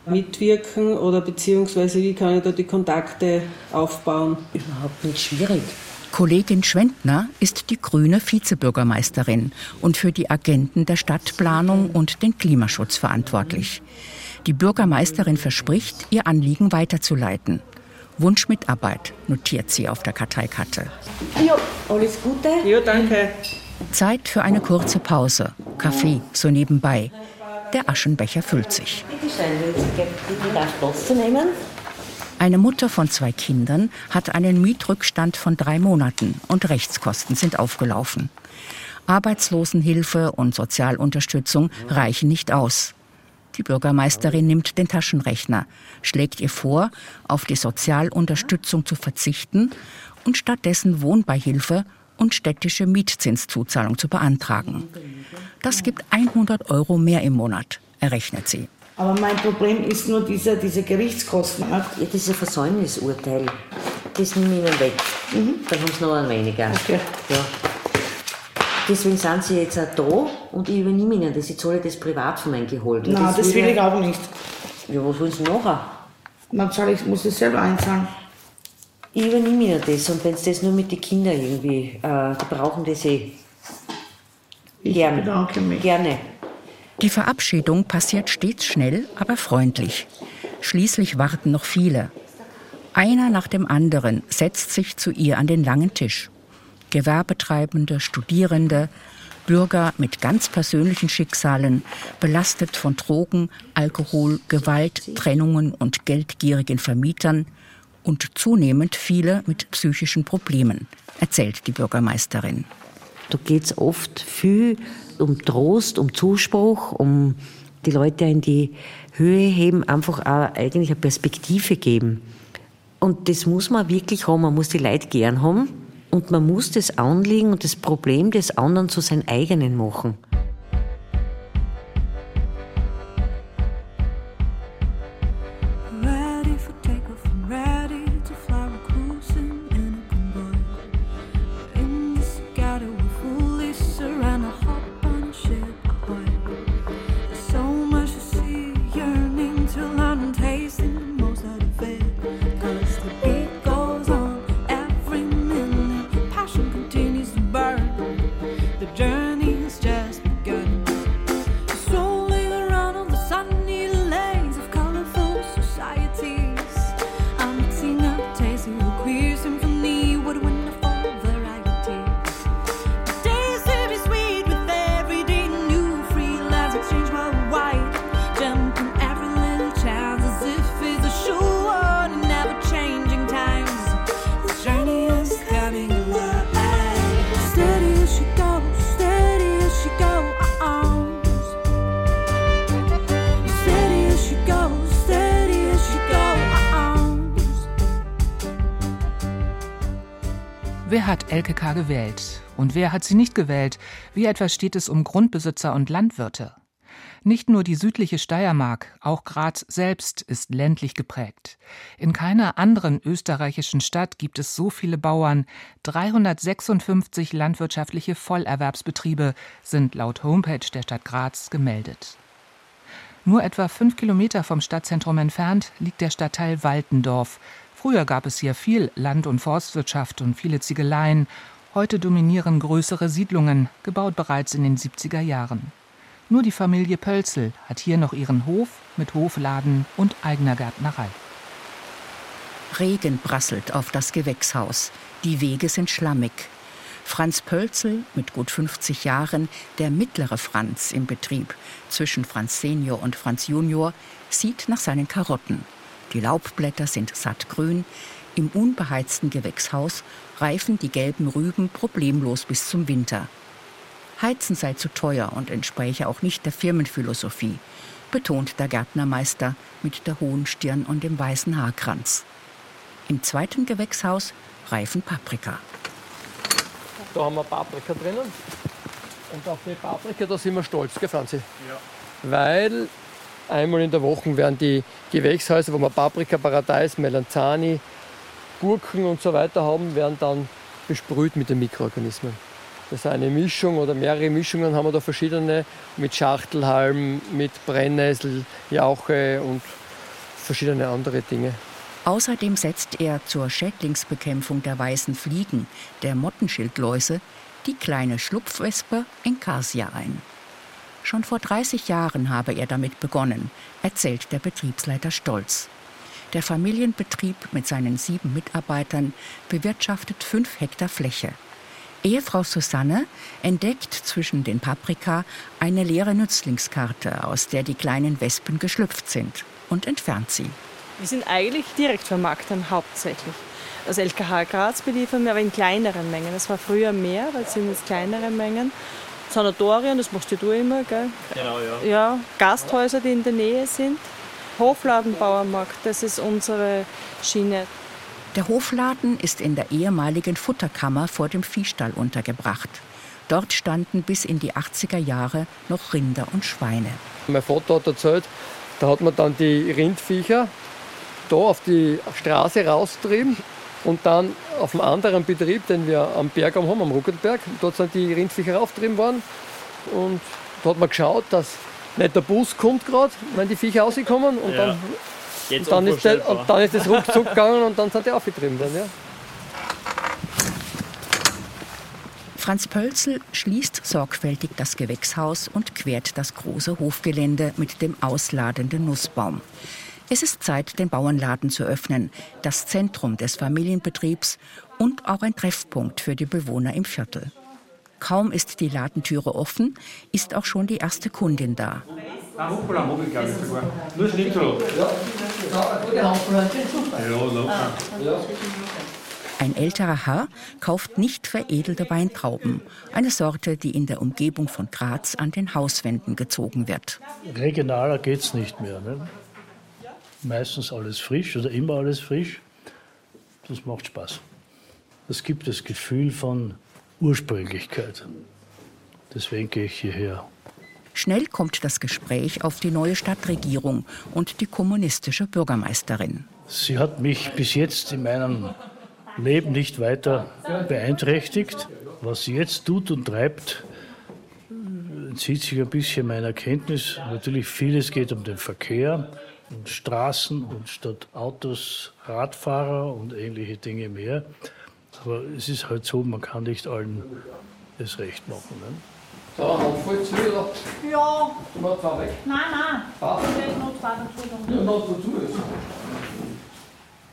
mitwirken oder beziehungsweise wie kann ich da die Kontakte aufbauen? Überhaupt nicht schwierig. Kollegin Schwendner ist die grüne Vizebürgermeisterin und für die Agenten der Stadtplanung und den Klimaschutz verantwortlich. Die Bürgermeisterin verspricht, ihr Anliegen weiterzuleiten. Wunschmitarbeit notiert sie auf der Karteikarte. Jo, alles Gute. Jo, danke. Zeit für eine kurze Pause. Kaffee so nebenbei. Der Aschenbecher füllt sich. Eine Mutter von zwei Kindern hat einen Mietrückstand von drei Monaten und Rechtskosten sind aufgelaufen. Arbeitslosenhilfe und Sozialunterstützung reichen nicht aus. Die Bürgermeisterin nimmt den Taschenrechner, schlägt ihr vor, auf die Sozialunterstützung zu verzichten und stattdessen Wohnbeihilfe und städtische Mietzinszuzahlung zu beantragen. Das gibt 100 Euro mehr im Monat, errechnet sie. Aber mein Problem ist nur diese, diese Gerichtskosten. Ja, diese Versäumnisurteil, das nehme ich Ihnen weg. Mhm. Dann haben Sie noch einen weniger. Okay. Ja. Deswegen sind Sie jetzt auch da und ich übernehme Ihnen das. Ich zahle das privat von meinem Gehalt. Nein, das, das will ich auch nicht. Ja, was wollen Sie nachher? Dann zahle ich, muss ich selber einzahlen. Ich übernehme Ihnen das und wenn Sie das nur mit den Kindern irgendwie, äh, die brauchen das eh. Ich Gerne. bedanke mich. Gerne. Die Verabschiedung passiert stets schnell, aber freundlich. Schließlich warten noch viele. Einer nach dem anderen setzt sich zu ihr an den langen Tisch. Gewerbetreibende, Studierende, Bürger mit ganz persönlichen Schicksalen, belastet von Drogen, Alkohol, Gewalt, Trennungen und geldgierigen Vermietern und zunehmend viele mit psychischen Problemen, erzählt die Bürgermeisterin. Da geht es oft viel um Trost, um Zuspruch, um die Leute in die Höhe heben, einfach auch eigentlich eine Perspektive geben. Und das muss man wirklich haben, man muss die Leute gern haben und man muss das Anliegen und das Problem des anderen zu seinem eigenen machen. LKK gewählt und wer hat sie nicht gewählt? Wie etwa steht es um Grundbesitzer und Landwirte? Nicht nur die südliche Steiermark, auch Graz selbst ist ländlich geprägt. In keiner anderen österreichischen Stadt gibt es so viele Bauern. 356 landwirtschaftliche Vollerwerbsbetriebe sind laut Homepage der Stadt Graz gemeldet. Nur etwa fünf Kilometer vom Stadtzentrum entfernt liegt der Stadtteil Waltendorf, Früher gab es hier viel Land- und Forstwirtschaft und viele Ziegeleien. Heute dominieren größere Siedlungen, gebaut bereits in den 70er Jahren. Nur die Familie Pölzel hat hier noch ihren Hof mit Hofladen und eigener Gärtnerei. Regen prasselt auf das Gewächshaus. Die Wege sind schlammig. Franz Pölzel mit gut 50 Jahren, der mittlere Franz im Betrieb zwischen Franz Senior und Franz Junior, sieht nach seinen Karotten. Die Laubblätter sind sattgrün. Im unbeheizten Gewächshaus reifen die gelben Rüben problemlos bis zum Winter. Heizen sei zu teuer und entspräche auch nicht der Firmenphilosophie, betont der Gärtnermeister mit der hohen Stirn und dem weißen Haarkranz. Im zweiten Gewächshaus reifen Paprika. Da haben wir Paprika drinnen. Und auf die Paprika, da sind wir stolz, gell, Franzi? Ja. Weil einmal in der Woche werden die Gewächshäuser, wo wir Paprika, Paradise, Melanzani, Gurken und so weiter haben, werden dann besprüht mit den Mikroorganismen. Das ist eine Mischung oder mehrere Mischungen haben wir da verschiedene mit Schachtelhalm, mit Brennnessel, Jauche und verschiedene andere Dinge. Außerdem setzt er zur Schädlingsbekämpfung der weißen Fliegen, der Mottenschildläuse, die kleine Schlupfwespe Encarsia ein. Schon vor 30 Jahren habe er damit begonnen, erzählt der Betriebsleiter stolz. Der Familienbetrieb mit seinen sieben Mitarbeitern bewirtschaftet fünf Hektar Fläche. Ehefrau Susanne entdeckt zwischen den Paprika eine leere Nützlingskarte, aus der die kleinen Wespen geschlüpft sind, und entfernt sie. Wir sind eigentlich Direktvermarktern hauptsächlich. Also LKH Graz beliefern wir aber in kleineren Mengen. Das war früher mehr, weil es sind jetzt kleinere Mengen. Sanatorien, das machst du immer, gell? Genau, ja. Ja, Gasthäuser, die in der Nähe sind. Hofladenbauermarkt, das ist unsere Schiene. Der Hofladen ist in der ehemaligen Futterkammer vor dem Viehstall untergebracht. Dort standen bis in die 80er Jahre noch Rinder und Schweine. Mein Vater hat erzählt, da hat man dann die Rindviecher da auf die Straße raustrieben und dann auf einem anderen Betrieb, den wir am Berg haben, am Ruckelberg, dort sind die Rindviecher raufgetrieben worden und da hat man geschaut, dass nicht der Bus kommt gerade, wenn die Viecher rauskommen und, ja. dann, und, dann ist der, und dann ist das ruckzuck gegangen und dann sind die aufgetrieben worden. Ja. Franz Pölzel schließt sorgfältig das Gewächshaus und quert das große Hofgelände mit dem ausladenden Nussbaum. Es ist Zeit, den Bauernladen zu öffnen, das Zentrum des Familienbetriebs und auch ein Treffpunkt für die Bewohner im Viertel. Kaum ist die Ladentüre offen, ist auch schon die erste Kundin da. Ein älterer Herr kauft nicht veredelte Weintrauben, eine Sorte, die in der Umgebung von Graz an den Hauswänden gezogen wird. Regionaler geht es nicht mehr. Ne? Meistens alles frisch oder immer alles frisch. Das macht Spaß. Das gibt das Gefühl von Ursprünglichkeit. Deswegen gehe ich hierher. Schnell kommt das Gespräch auf die neue Stadtregierung und die kommunistische Bürgermeisterin. Sie hat mich bis jetzt in meinem Leben nicht weiter beeinträchtigt. Was sie jetzt tut und treibt, entzieht sich ein bisschen meiner Kenntnis. Natürlich vieles geht um den Verkehr, und Straßen und statt Autos Radfahrer und ähnliche Dinge mehr. Aber es ist halt so, man kann nicht allen das Recht machen. Ne? So, Handvoll zu, oder? Ja. Du machst auch weg? Nein, nein. Ah. Ja, noch dazu ist.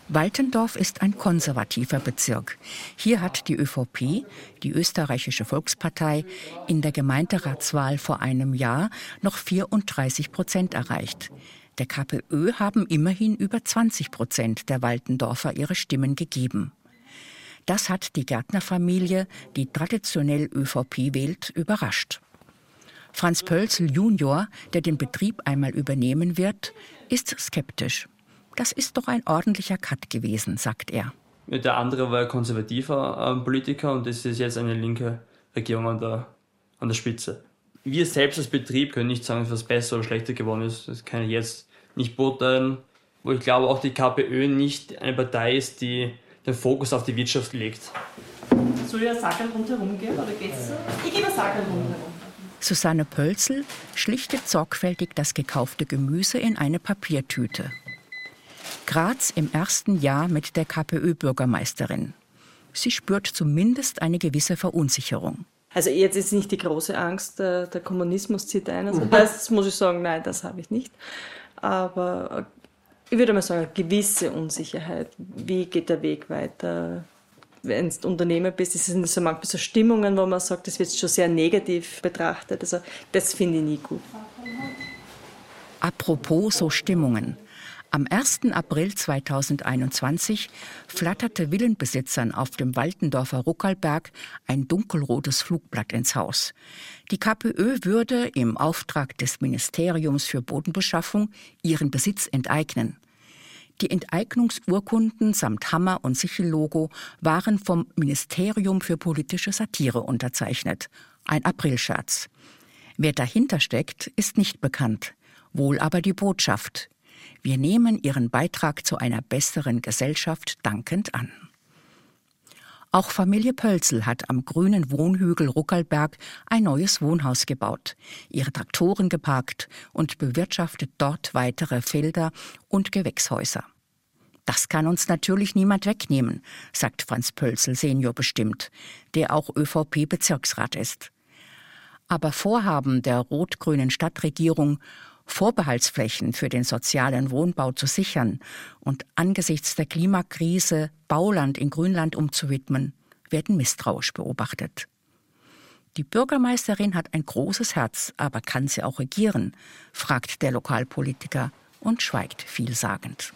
Waltendorf ist ein konservativer Bezirk. Hier hat die ÖVP, die österreichische Volkspartei, in der Gemeinderatswahl vor einem Jahr noch 34 Prozent erreicht. Der KPÖ haben immerhin über 20 Prozent der Waltendorfer ihre Stimmen gegeben. Das hat die Gärtnerfamilie, die traditionell ÖVP wählt, überrascht. Franz Pölzel Junior, der den Betrieb einmal übernehmen wird, ist skeptisch. Das ist doch ein ordentlicher Cut gewesen, sagt er. Der andere war konservativer äh, Politiker und es ist jetzt eine linke Regierung an der, an der Spitze. Wir selbst als Betrieb können nicht sagen, was besser oder schlechter geworden ist. Das kann ich jetzt nicht beurteilen. Wo ich glaube, auch die KPÖ nicht eine Partei ist, die den Fokus auf die Wirtschaft legt. Soll ich ein Sackerl rundherum gehen oder geht's? Ich gebe ein Sackerl rundherum. Susanne Pölzel schlichtet sorgfältig das gekaufte Gemüse in eine Papiertüte. Graz im ersten Jahr mit der KPÖ-Bürgermeisterin. Sie spürt zumindest eine gewisse Verunsicherung. Also jetzt ist nicht die große Angst, der, der Kommunismus zieht ein. Also das muss ich sagen, nein, das habe ich nicht aber ich würde mal sagen, eine gewisse Unsicherheit. Wie geht der Weg weiter? wenn du Unternehmer bist, ist es so manchmal so Stimmungen, wo man sagt, das wird schon sehr negativ betrachtet. Also das finde ich nie gut. Apropos so Stimmungen. Am 1. April 2021 flatterte Villenbesitzern auf dem Waldendorfer Ruckalberg ein dunkelrotes Flugblatt ins Haus. Die KPÖ würde im Auftrag des Ministeriums für Bodenbeschaffung ihren Besitz enteignen. Die Enteignungsurkunden samt Hammer und Sichellogo waren vom Ministerium für politische Satire unterzeichnet. Ein Aprilscherz. Wer dahinter steckt, ist nicht bekannt. Wohl aber die Botschaft. Wir nehmen Ihren Beitrag zu einer besseren Gesellschaft dankend an. Auch Familie Pölzel hat am grünen Wohnhügel Ruckelberg ein neues Wohnhaus gebaut, ihre Traktoren geparkt und bewirtschaftet dort weitere Felder und Gewächshäuser. Das kann uns natürlich niemand wegnehmen, sagt Franz Pölzel Senior bestimmt, der auch ÖVP-Bezirksrat ist. Aber Vorhaben der rot-grünen Stadtregierung Vorbehaltsflächen für den sozialen Wohnbau zu sichern und angesichts der Klimakrise Bauland in Grünland umzuwidmen, werden misstrauisch beobachtet. Die Bürgermeisterin hat ein großes Herz, aber kann sie auch regieren? fragt der Lokalpolitiker und schweigt vielsagend.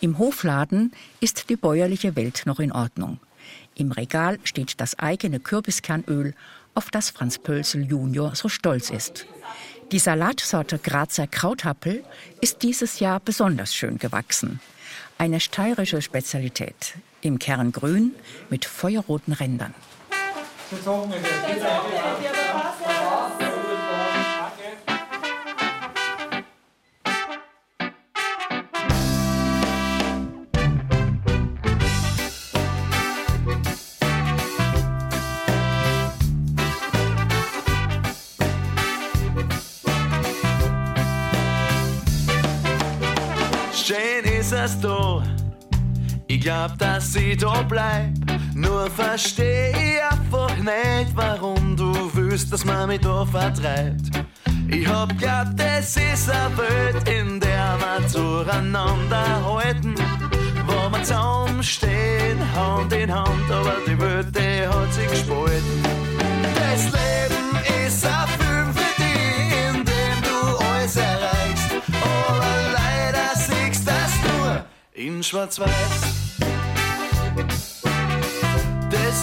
Im Hofladen ist die bäuerliche Welt noch in Ordnung. Im Regal steht das eigene Kürbiskernöl auf das Franz Pölsel Junior so stolz ist. Die Salatsorte Grazer Krauthappel ist dieses Jahr besonders schön gewachsen. Eine steirische Spezialität. Im Kern grün mit feuerroten Rändern. Glaub, dass ich da bleib. Nur versteh ich einfach nicht, warum du willst, dass man mich da vertreibt. Ich hab glaubt, das ist eine Welt, in der wir zueinander halten. Wo wir zusammenstehen, Hand in Hand, aber die Welt, die hat sich gespalten. Das Leben ist ein Film für dich, in dem du alles erreichst. Aber leider siehst das nur in Schwarz-Weiß.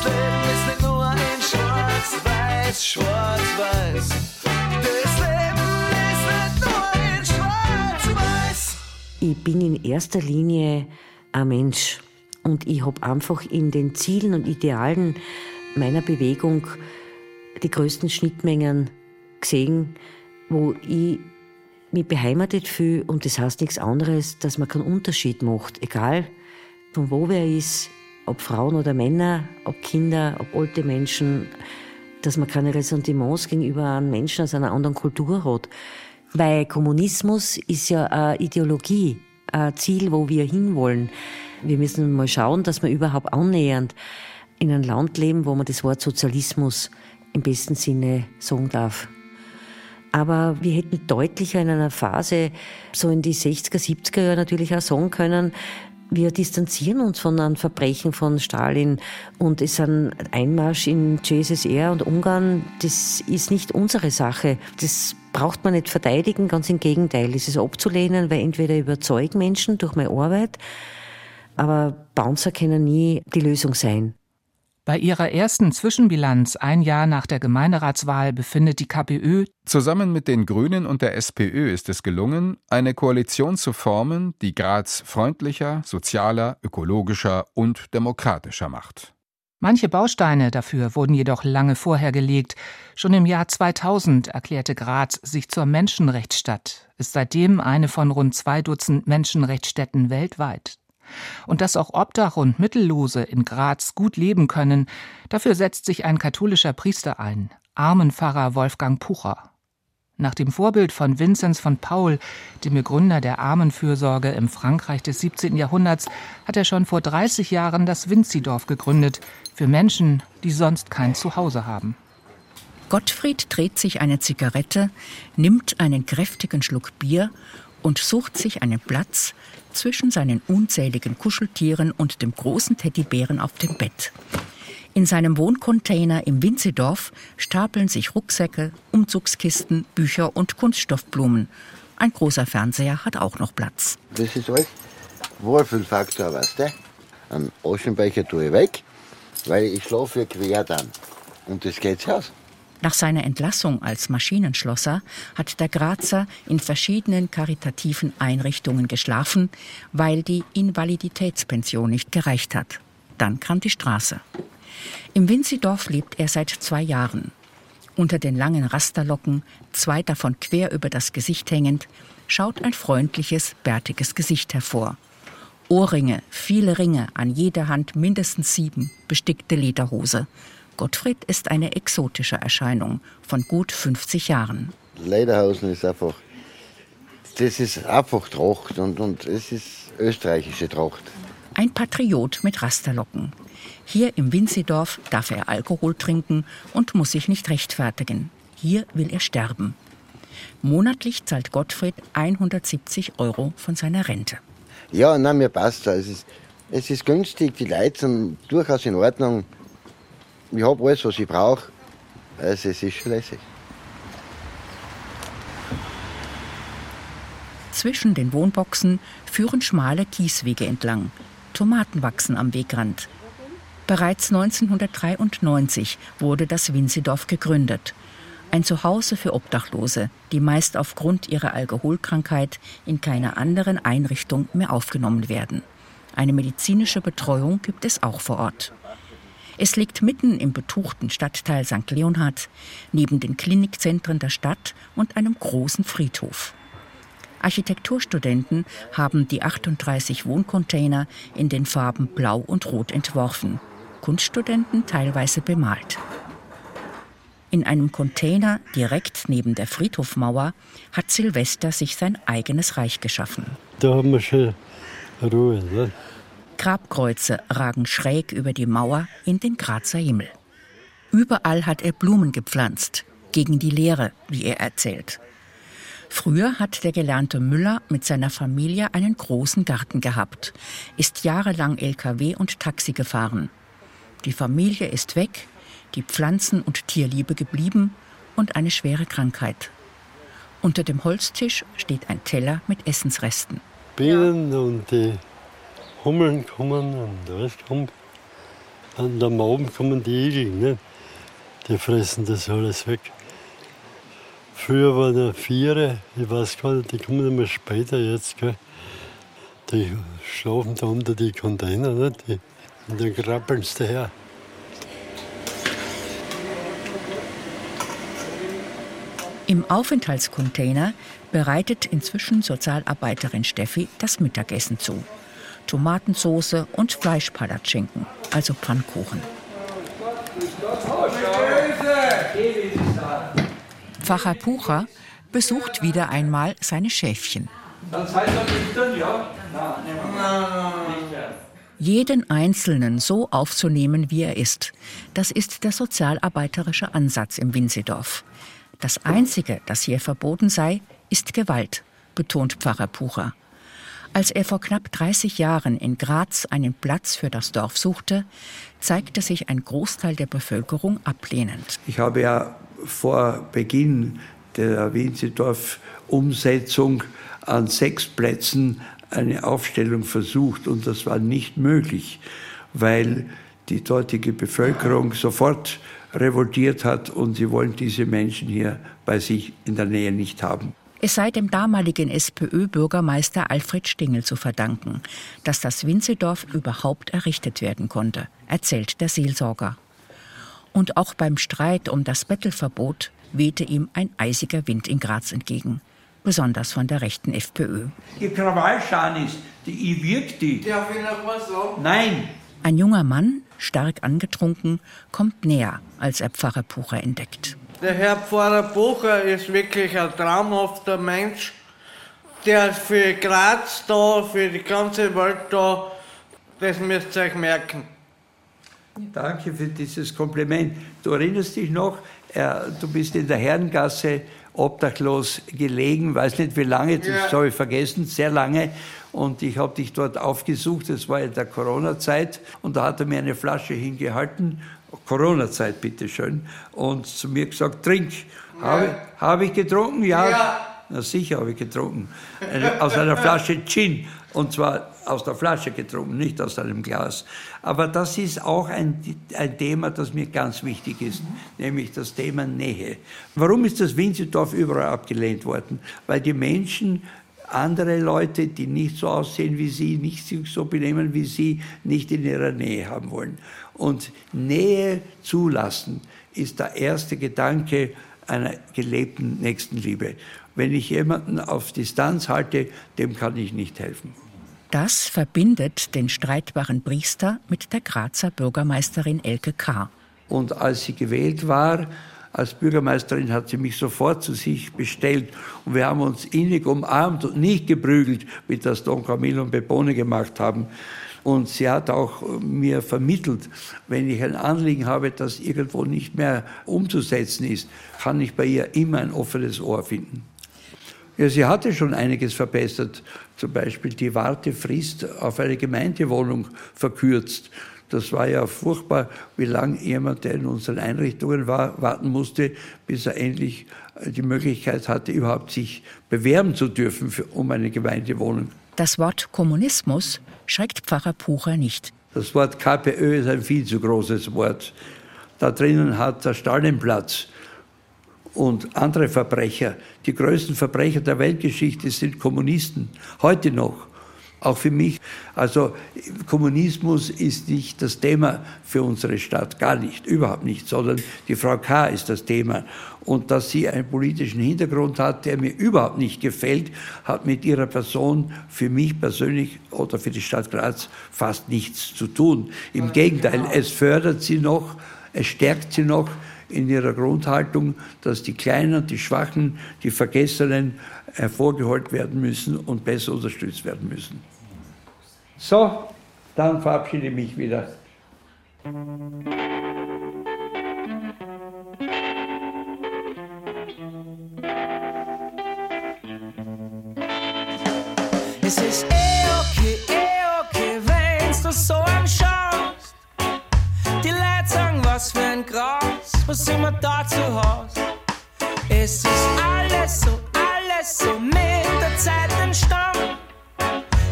Das Leben ist nicht nur in Schwarz-Weiß, Schwarz-Weiß. Das Leben ist nicht nur in Schwarz-Weiß. Ich bin in erster Linie ein Mensch und ich habe einfach in den Zielen und Idealen meiner Bewegung die größten Schnittmengen gesehen, wo ich mich beheimatet fühle und das heißt nichts anderes, dass man keinen Unterschied macht, egal von wo wer ist, ob Frauen oder Männer, ob Kinder, ob alte Menschen, dass man keine Ressentiments gegenüber einem Menschen aus einer anderen Kultur hat. Weil Kommunismus ist ja eine Ideologie, ein Ziel, wo wir hinwollen. Wir müssen mal schauen, dass wir überhaupt annähernd in einem Land leben, wo man das Wort Sozialismus im besten Sinne sagen darf. Aber wir hätten deutlicher in einer Phase, so in die 60er, 70er Jahre natürlich auch sagen können, wir distanzieren uns von einem Verbrechen von Stalin und es ein Einmarsch in GSSR und Ungarn, das ist nicht unsere Sache. Das braucht man nicht verteidigen, ganz im Gegenteil. Es ist abzulehnen, weil entweder überzeugen Menschen durch meine Arbeit, aber Bouncer können nie die Lösung sein. Bei ihrer ersten Zwischenbilanz ein Jahr nach der Gemeinderatswahl befindet die KPÖ Zusammen mit den Grünen und der SPÖ ist es gelungen, eine Koalition zu formen, die Graz freundlicher, sozialer, ökologischer und demokratischer macht. Manche Bausteine dafür wurden jedoch lange vorher gelegt. Schon im Jahr 2000 erklärte Graz sich zur Menschenrechtsstadt, ist seitdem eine von rund zwei Dutzend Menschenrechtsstädten weltweit. Und dass auch Obdach und Mittellose in Graz gut leben können, dafür setzt sich ein katholischer Priester ein, Armenpfarrer Wolfgang Pucher. Nach dem Vorbild von Vinzenz von Paul, dem Begründer der Armenfürsorge im Frankreich des 17. Jahrhunderts, hat er schon vor 30 Jahren das Vinzidorf gegründet, für Menschen, die sonst kein Zuhause haben. Gottfried dreht sich eine Zigarette, nimmt einen kräftigen Schluck Bier und sucht sich einen Platz zwischen seinen unzähligen Kuscheltieren und dem großen Teddybären auf dem Bett. In seinem Wohncontainer im Winzedorf stapeln sich Rucksäcke, Umzugskisten, Bücher und Kunststoffblumen. Ein großer Fernseher hat auch noch Platz. Das ist alles Wohlfühlfaktor, weißt du? Einen Aschenbecher tue ich weg, weil ich schlafe quer dann. Und das geht's aus. Nach seiner Entlassung als Maschinenschlosser hat der Grazer in verschiedenen karitativen Einrichtungen geschlafen, weil die Invaliditätspension nicht gereicht hat. Dann kam die Straße. Im Winzidorf lebt er seit zwei Jahren. Unter den langen Rasterlocken, zwei davon quer über das Gesicht hängend, schaut ein freundliches, bärtiges Gesicht hervor. Ohrringe, viele Ringe, an jeder Hand mindestens sieben, bestickte Lederhose. Gottfried ist eine exotische Erscheinung von gut 50 Jahren. Lederhausen ist einfach, das ist einfach Tracht und, und es ist österreichische Tracht. Ein Patriot mit Rasterlocken. Hier im Winzidorf darf er Alkohol trinken und muss sich nicht rechtfertigen. Hier will er sterben. Monatlich zahlt Gottfried 170 Euro von seiner Rente. Ja, nein, mir passt es. Ist, es ist günstig, die Leute sind durchaus in Ordnung ich habe alles, was ich brauche. Also es ist schon lässig. Zwischen den Wohnboxen führen schmale Kieswege entlang. Tomaten wachsen am Wegrand. Bereits 1993 wurde das Winzedorf gegründet. Ein Zuhause für Obdachlose, die meist aufgrund ihrer Alkoholkrankheit in keiner anderen Einrichtung mehr aufgenommen werden. Eine medizinische Betreuung gibt es auch vor Ort. Es liegt mitten im betuchten Stadtteil St. Leonhard, neben den Klinikzentren der Stadt und einem großen Friedhof. Architekturstudenten haben die 38 Wohncontainer in den Farben Blau und Rot entworfen. Kunststudenten teilweise bemalt. In einem Container direkt neben der Friedhofmauer hat Silvester sich sein eigenes Reich geschaffen. Da haben wir schon Ruhe. Ne? Grabkreuze ragen schräg über die Mauer in den Grazer Himmel. Überall hat er Blumen gepflanzt, gegen die Leere, wie er erzählt. Früher hat der gelernte Müller mit seiner Familie einen großen Garten gehabt, ist jahrelang Lkw und Taxi gefahren. Die Familie ist weg, die Pflanzen- und Tierliebe geblieben und eine schwere Krankheit. Unter dem Holztisch steht ein Teller mit Essensresten. Bienen und die Hummeln kommen und alles kommt. Und am Abend kommen die Igel, ne? die fressen das alles weg. Früher waren da Viere, ich weiß gar nicht, die kommen immer später jetzt. Gell? Die schlafen da unter die Container ne? die, und dann krabbeln sie daher. Im Aufenthaltscontainer bereitet inzwischen Sozialarbeiterin Steffi das Mittagessen zu. Tomatensauce und Fleischpalatschinken, also Pfannkuchen. Pfarrer Pucher besucht wieder einmal seine Schäfchen. Jeden Einzelnen so aufzunehmen, wie er ist, das ist der sozialarbeiterische Ansatz im Winsedorf. Das Einzige, das hier verboten sei, ist Gewalt, betont Pfarrer Pucher. Als er vor knapp 30 Jahren in Graz einen Platz für das Dorf suchte, zeigte sich ein Großteil der Bevölkerung ablehnend. Ich habe ja vor Beginn der Winzedorf-Umsetzung an sechs Plätzen eine Aufstellung versucht und das war nicht möglich, weil die dortige Bevölkerung sofort revoltiert hat und sie wollen diese Menschen hier bei sich in der Nähe nicht haben. Es sei dem damaligen SPÖ-Bürgermeister Alfred Stingel zu verdanken, dass das Winzedorf überhaupt errichtet werden konnte, erzählt der Seelsorger. Und auch beim Streit um das Bettelverbot wehte ihm ein eisiger Wind in Graz entgegen, besonders von der rechten FPÖ. Die Krawallschanis, die ich wirkt die. Darf ich noch was sagen? Nein. Ein junger Mann, stark angetrunken, kommt näher, als er Pfarrer Pucher entdeckt. Der Herr Pfarrer Bucher ist wirklich ein traumhafter Mensch, der für Graz da, für die ganze Welt da. Das müsst ihr euch merken. Danke für dieses Kompliment. Du erinnerst dich noch, äh, du bist in der Herrengasse obdachlos gelegen, weiß nicht wie lange, das Ja. habe ich vergessen, sehr lange. Und ich habe dich dort aufgesucht, das war in der Corona-Zeit. Und da hat er mir eine Flasche hingehalten, Corona-Zeit bitteschön, und zu mir gesagt, trink. Habe, habe ich getrunken? Ja. Ja. Na sicher habe ich getrunken. Eine, aus einer Flasche Gin. Und zwar aus der Flasche getrunken, nicht aus einem Glas. Aber das ist auch ein, ein Thema, das mir ganz wichtig ist, nämlich das Thema Nähe. Warum ist das Winzendorf überall abgelehnt worden? Weil die Menschen andere Leute, die nicht so aussehen wie sie, nicht sich so benehmen wie sie, nicht in ihrer Nähe haben wollen. Und Nähe zulassen ist der erste Gedanke einer gelebten Nächstenliebe. Wenn ich jemanden auf Distanz halte, dem kann ich nicht helfen. Das verbindet den streitbaren Priester mit der Grazer Bürgermeisterin Elke K. Und als sie gewählt war, als Bürgermeisterin hat sie mich sofort zu sich bestellt und wir haben uns innig umarmt und nicht geprügelt, wie das Don Camillo und Pepone gemacht haben. Und sie hat auch mir vermittelt, wenn ich ein Anliegen habe, das irgendwo nicht mehr umzusetzen ist, kann ich bei ihr immer ein offenes Ohr finden. Ja, sie hatte schon einiges verbessert, zum Beispiel die Wartefrist auf eine Gemeindewohnung verkürzt. Das war ja furchtbar, wie lange jemand, der in unseren Einrichtungen war, warten musste, bis er endlich die Möglichkeit hatte, überhaupt sich bewerben zu dürfen für, um eine Gemeindewohnung. Das Wort Kommunismus schreckt Pfarrer Pucher nicht. Das Wort KPÖ ist ein viel zu großes Wort. Da drinnen hat der Stalin Platz und andere Verbrecher. Die größten Verbrecher der Weltgeschichte sind Kommunisten, heute noch. Auch für mich. Also Kommunismus ist nicht das Thema für unsere Stadt, gar nicht, überhaupt nicht, sondern die Frau K. ist das Thema. Und dass sie einen politischen Hintergrund hat, der mir überhaupt nicht gefällt, hat mit ihrer Person für mich persönlich oder für die Stadt Graz fast nichts zu tun. Im Gegenteil, es fördert sie noch, es stärkt sie noch in ihrer Grundhaltung, dass die Kleinen, die Schwachen, die Vergessenen hervorgeholt werden müssen und besser unterstützt werden müssen. So, dann verabschiede ich mich wieder. Es ist eh okay, eh okay, wenn's du so anschaust. Die Leute sagen, was für ein Gras, was immer da zu Haus. Es ist alles so, alles so mit der Zeit entstanden.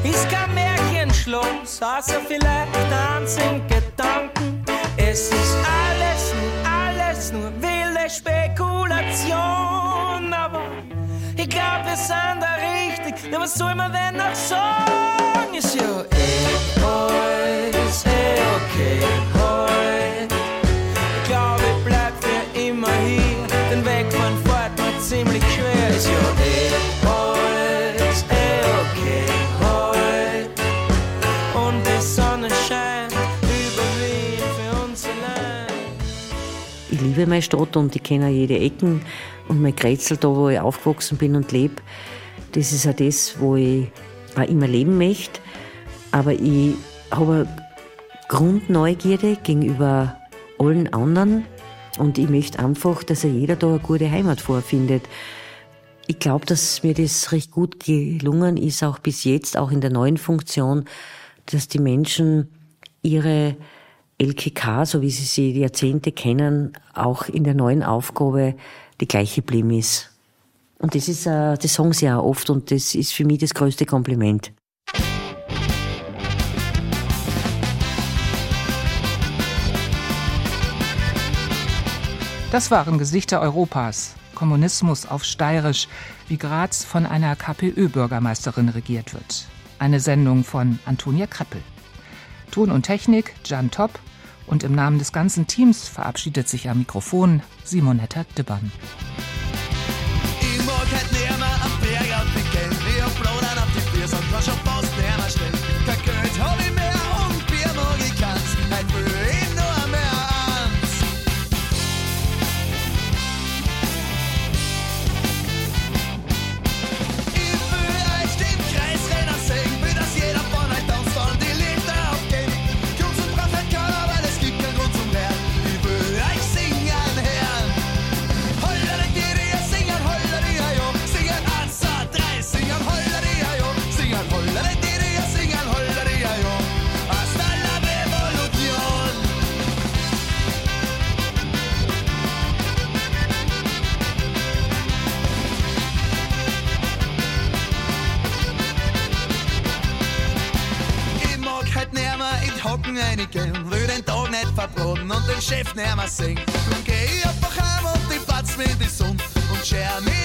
Ist kein Märchenschloss, außer vielleicht einzigen Gedanken. Es ist alles nur, alles nur wilde Spekulation, aber ich glaub, wir sind da richtig. Ja, was soll man denn noch sagen? Ist ja eh alles eh okay heut. Den Weg von fort wird ziemlich schwer. Ist ja eh alles eh okay heut. Und die Sonne scheint über Wien für uns allein. Ich liebe meine Stadt und ich kenne jede Ecken und mein Kretzel da, wo ich aufgewachsen bin und lebe. Das ist auch das, wo ich auch immer leben möchte. Aber ich habe eine Grundneugierde gegenüber allen anderen und ich möchte einfach, dass jeder da eine gute Heimat vorfindet. Ich glaube, dass mir das recht gut gelungen ist, auch bis jetzt, auch in der neuen Funktion, dass die Menschen ihre LKK, so wie sie sie Jahrzehnte kennen, auch in der neuen Aufgabe die gleiche geblieben ist. Und das ist, äh, das sagen sie auch oft und das ist für mich das größte Kompliment. Das waren Gesichter Europas. Kommunismus auf Steirisch, wie Graz von einer KPÖ-Bürgermeisterin regiert wird. Eine Sendung von Antonia Kreppel. Ton und Technik Jan Topp und im Namen des ganzen Teams verabschiedet sich am Mikrofon Simonetta Dibbern. Reingehen, will den Tag nicht verbraten und den Chef nicht mehr sehen. Drum geh ich einfach heim und ich platz mir die Sonne und scher mich